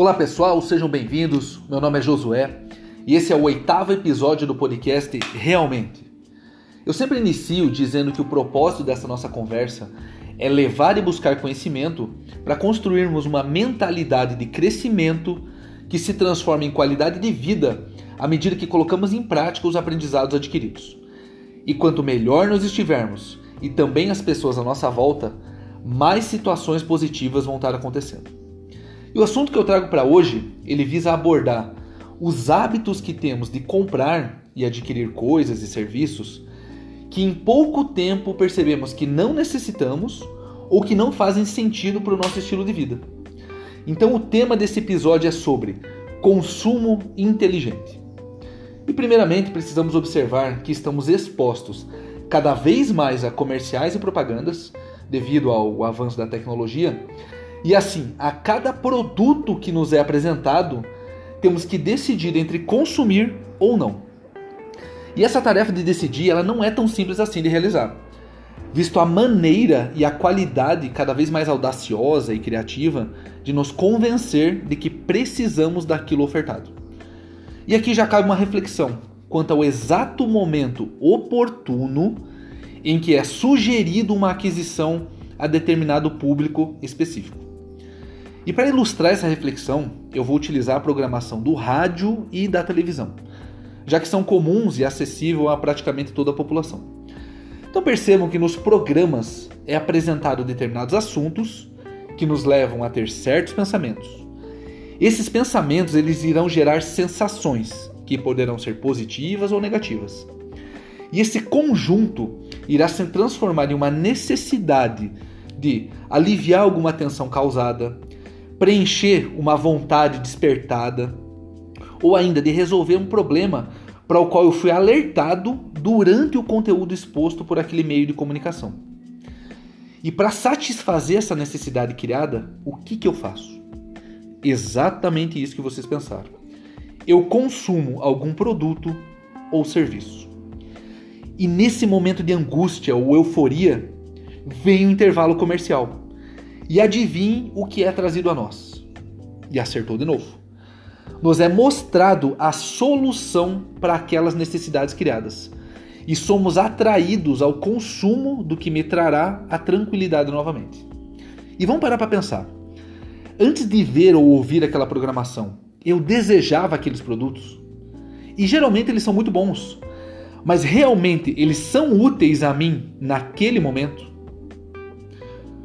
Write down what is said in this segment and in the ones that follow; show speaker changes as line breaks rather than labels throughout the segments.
Olá pessoal, sejam bem-vindos. Meu nome é Josué e esse é o oitavo episódio do podcast Realmente. Eu sempre inicio dizendo que o propósito dessa nossa conversa é levar e buscar conhecimento para construirmos uma mentalidade de crescimento que se transforma em qualidade de vida à medida que colocamos em prática os aprendizados adquiridos. E quanto melhor nós estivermos e também as pessoas à nossa volta, mais situações positivas vão estar acontecendo. O assunto que eu trago para hoje, ele visa abordar os hábitos que temos de comprar e adquirir coisas e serviços que em pouco tempo percebemos que não necessitamos ou que não fazem sentido para o nosso estilo de vida. Então o tema desse episódio é sobre consumo inteligente. E primeiramente precisamos observar que estamos expostos cada vez mais a comerciais e propagandas devido ao avanço da tecnologia e assim, a cada produto que nos é apresentado, temos que decidir entre consumir ou não. E essa tarefa de decidir, ela não é tão simples assim de realizar. Visto a maneira e a qualidade cada vez mais audaciosa e criativa de nos convencer de que precisamos daquilo ofertado. E aqui já cabe uma reflexão quanto ao exato momento oportuno em que é sugerido uma aquisição a determinado público específico. E para ilustrar essa reflexão, eu vou utilizar a programação do rádio e da televisão, já que são comuns e acessíveis a praticamente toda a população. Então percebam que nos programas é apresentado determinados assuntos que nos levam a ter certos pensamentos. Esses pensamentos eles irão gerar sensações que poderão ser positivas ou negativas. E esse conjunto irá se transformar em uma necessidade de aliviar alguma tensão causada, preencher uma vontade despertada, ou ainda de resolver um problema para o qual eu fui alertado durante o conteúdo exposto por aquele meio de comunicação. E para satisfazer essa necessidade criada, o que, que eu faço? Exatamente isso que vocês pensaram. Eu consumo algum produto ou serviço. E nesse momento de angústia ou euforia, vem o intervalo comercial e adivinhe o que é trazido a nós. E acertou de novo. Nos é mostrado a solução para aquelas necessidades criadas. E somos atraídos ao consumo do que me trará a tranquilidade novamente. E vamos parar para pensar. Antes de ver ou ouvir aquela programação, eu desejava aqueles produtos. E geralmente eles são muito bons. Mas realmente eles são úteis a mim naquele momento?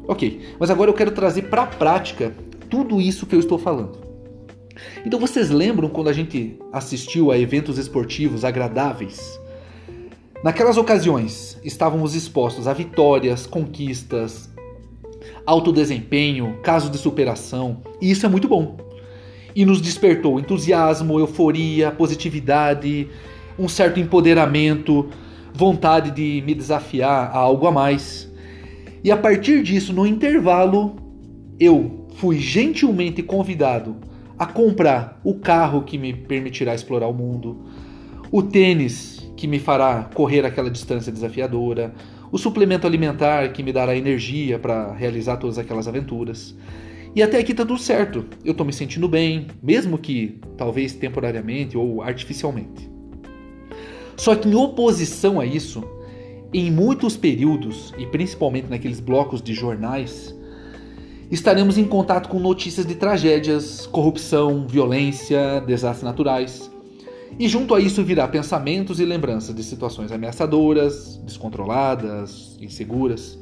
Ok, mas agora eu quero trazer para a prática tudo isso que eu estou falando. Então vocês lembram quando a gente assistiu a eventos esportivos agradáveis? Naquelas ocasiões estávamos expostos a vitórias, conquistas, alto desempenho, casos de superação, e isso é muito bom. E nos despertou entusiasmo, euforia, positividade, um certo empoderamento, vontade de me desafiar a algo a mais. E a partir disso, no intervalo, eu fui gentilmente convidado a comprar o carro que me permitirá explorar o mundo, o tênis que me fará correr aquela distância desafiadora, o suplemento alimentar que me dará energia para realizar todas aquelas aventuras. E até aqui tá tudo certo. Eu tô me sentindo bem, mesmo que talvez temporariamente ou artificialmente. Só que em oposição a isso, em muitos períodos, e principalmente naqueles blocos de jornais, estaremos em contato com notícias de tragédias, corrupção, violência, desastres naturais. E junto a isso virá pensamentos e lembranças de situações ameaçadoras, descontroladas, inseguras.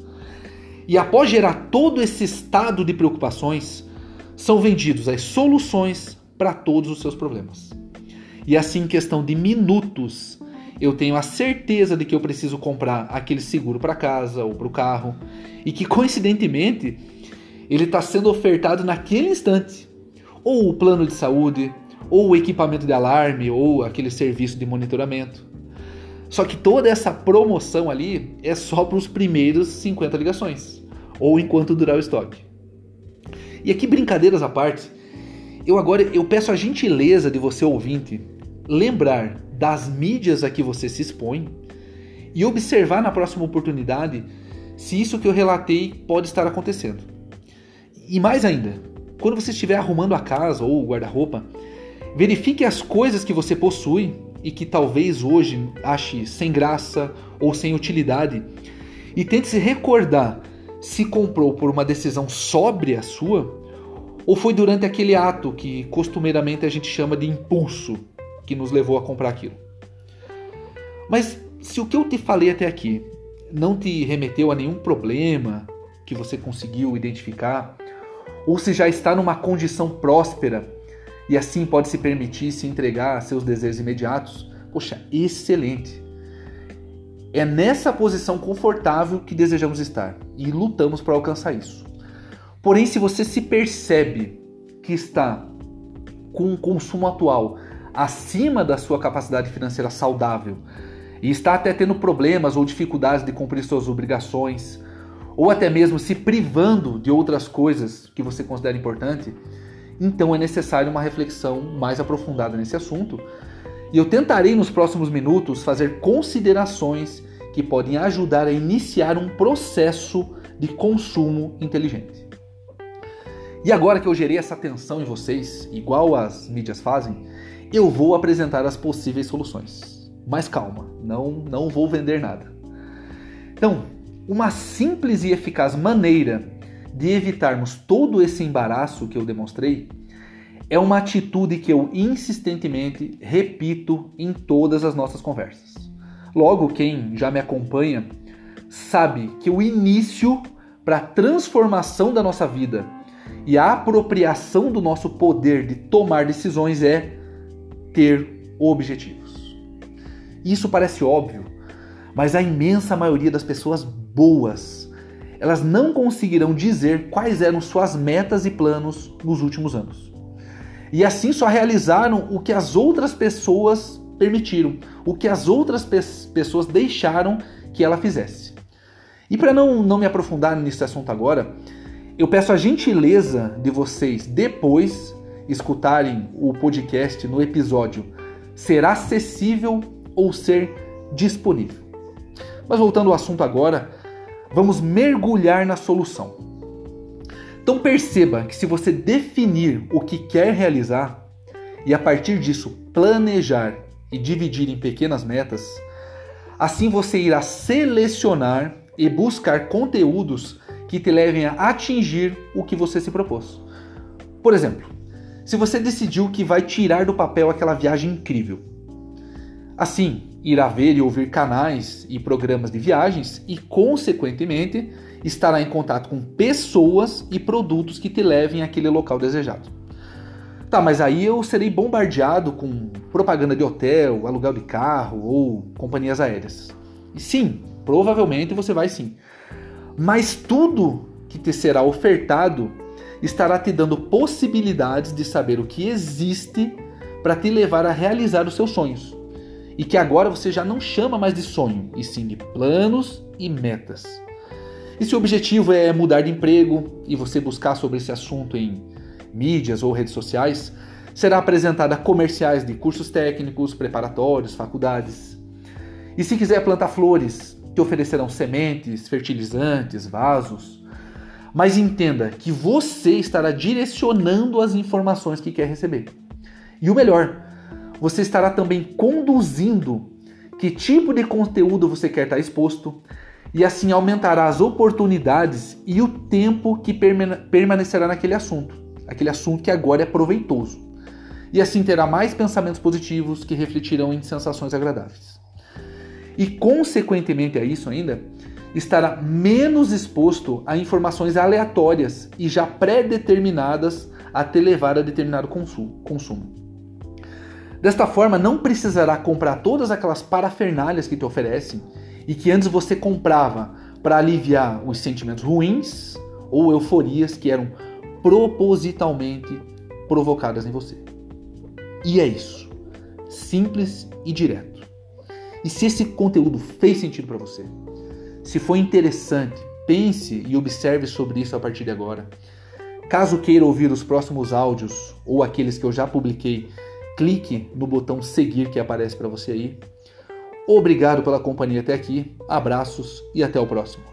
E após gerar todo esse estado de preocupações, são vendidos as soluções para todos os seus problemas. E assim, em questão de minutos, eu tenho a certeza de que eu preciso comprar aquele seguro para casa ou para o carro e que coincidentemente ele está sendo ofertado naquele instante, ou o plano de saúde, ou o equipamento de alarme, ou aquele serviço de monitoramento. Só que toda essa promoção ali é só para os primeiros 50 ligações, ou enquanto durar o estoque. E aqui brincadeiras à parte, eu agora eu peço a gentileza de você ouvinte lembrar das mídias a que você se expõe e observar na próxima oportunidade se isso que eu relatei pode estar acontecendo. E mais ainda, quando você estiver arrumando a casa ou o guarda-roupa, verifique as coisas que você possui e que talvez hoje ache sem graça ou sem utilidade e tente se recordar se comprou por uma decisão sóbria sua ou foi durante aquele ato que costumeiramente a gente chama de impulso que nos levou a comprar aquilo. Mas se o que eu te falei até aqui não te remeteu a nenhum problema que você conseguiu identificar, ou se já está numa condição próspera e assim pode se permitir se entregar a seus desejos imediatos, poxa, excelente. É nessa posição confortável que desejamos estar e lutamos para alcançar isso. Porém, se você se percebe que está com um consumo atual acima da sua capacidade financeira saudável e está até tendo problemas ou dificuldades de cumprir suas obrigações, ou até mesmo se privando de outras coisas que você considera importante, então é necessário uma reflexão mais aprofundada nesse assunto. E eu tentarei nos próximos minutos fazer considerações que podem ajudar a iniciar um processo de consumo inteligente. E agora que eu gerei essa tensão em vocês, igual as mídias fazem, eu vou apresentar as possíveis soluções. Mas calma, não, não vou vender nada. Então, uma simples e eficaz maneira de evitarmos todo esse embaraço que eu demonstrei é uma atitude que eu insistentemente repito em todas as nossas conversas. Logo, quem já me acompanha sabe que o início para a transformação da nossa vida e a apropriação do nosso poder de tomar decisões é ter objetivos. Isso parece óbvio, mas a imensa maioria das pessoas boas, elas não conseguirão dizer quais eram suas metas e planos nos últimos anos. E assim só realizaram o que as outras pessoas permitiram, o que as outras pe pessoas deixaram que ela fizesse. E para não, não me aprofundar nesse assunto agora, eu peço a gentileza de vocês depois escutarem o podcast no episódio Ser acessível ou ser disponível. Mas voltando ao assunto agora, vamos mergulhar na solução. Então perceba que se você definir o que quer realizar e a partir disso planejar e dividir em pequenas metas, assim você irá selecionar e buscar conteúdos que te levem a atingir o que você se propôs. Por exemplo, se você decidiu que vai tirar do papel aquela viagem incrível. Assim, irá ver e ouvir canais e programas de viagens e, consequentemente, estará em contato com pessoas e produtos que te levem àquele local desejado. Tá, mas aí eu serei bombardeado com propaganda de hotel, aluguel de carro ou companhias aéreas. E sim, provavelmente você vai sim mas tudo que te será ofertado estará te dando possibilidades de saber o que existe para te levar a realizar os seus sonhos. E que agora você já não chama mais de sonho, e sim de planos e metas. E se o objetivo é mudar de emprego e você buscar sobre esse assunto em mídias ou redes sociais, será apresentada comerciais de cursos técnicos, preparatórios, faculdades. E se quiser plantar flores, te oferecerão sementes, fertilizantes, vasos. Mas entenda que você estará direcionando as informações que quer receber. E o melhor, você estará também conduzindo que tipo de conteúdo você quer estar exposto, e assim aumentará as oportunidades e o tempo que permanecerá naquele assunto, aquele assunto que agora é proveitoso. E assim terá mais pensamentos positivos que refletirão em sensações agradáveis e, consequentemente a isso ainda, estará menos exposto a informações aleatórias e já pré-determinadas a te levar a determinado consumo. Desta forma, não precisará comprar todas aquelas parafernalhas que te oferecem e que antes você comprava para aliviar os sentimentos ruins ou euforias que eram propositalmente provocadas em você. E é isso. Simples e direto. E se esse conteúdo fez sentido para você, se foi interessante, pense e observe sobre isso a partir de agora. Caso queira ouvir os próximos áudios ou aqueles que eu já publiquei, clique no botão seguir que aparece para você aí. Obrigado pela companhia até aqui, abraços e até o próximo.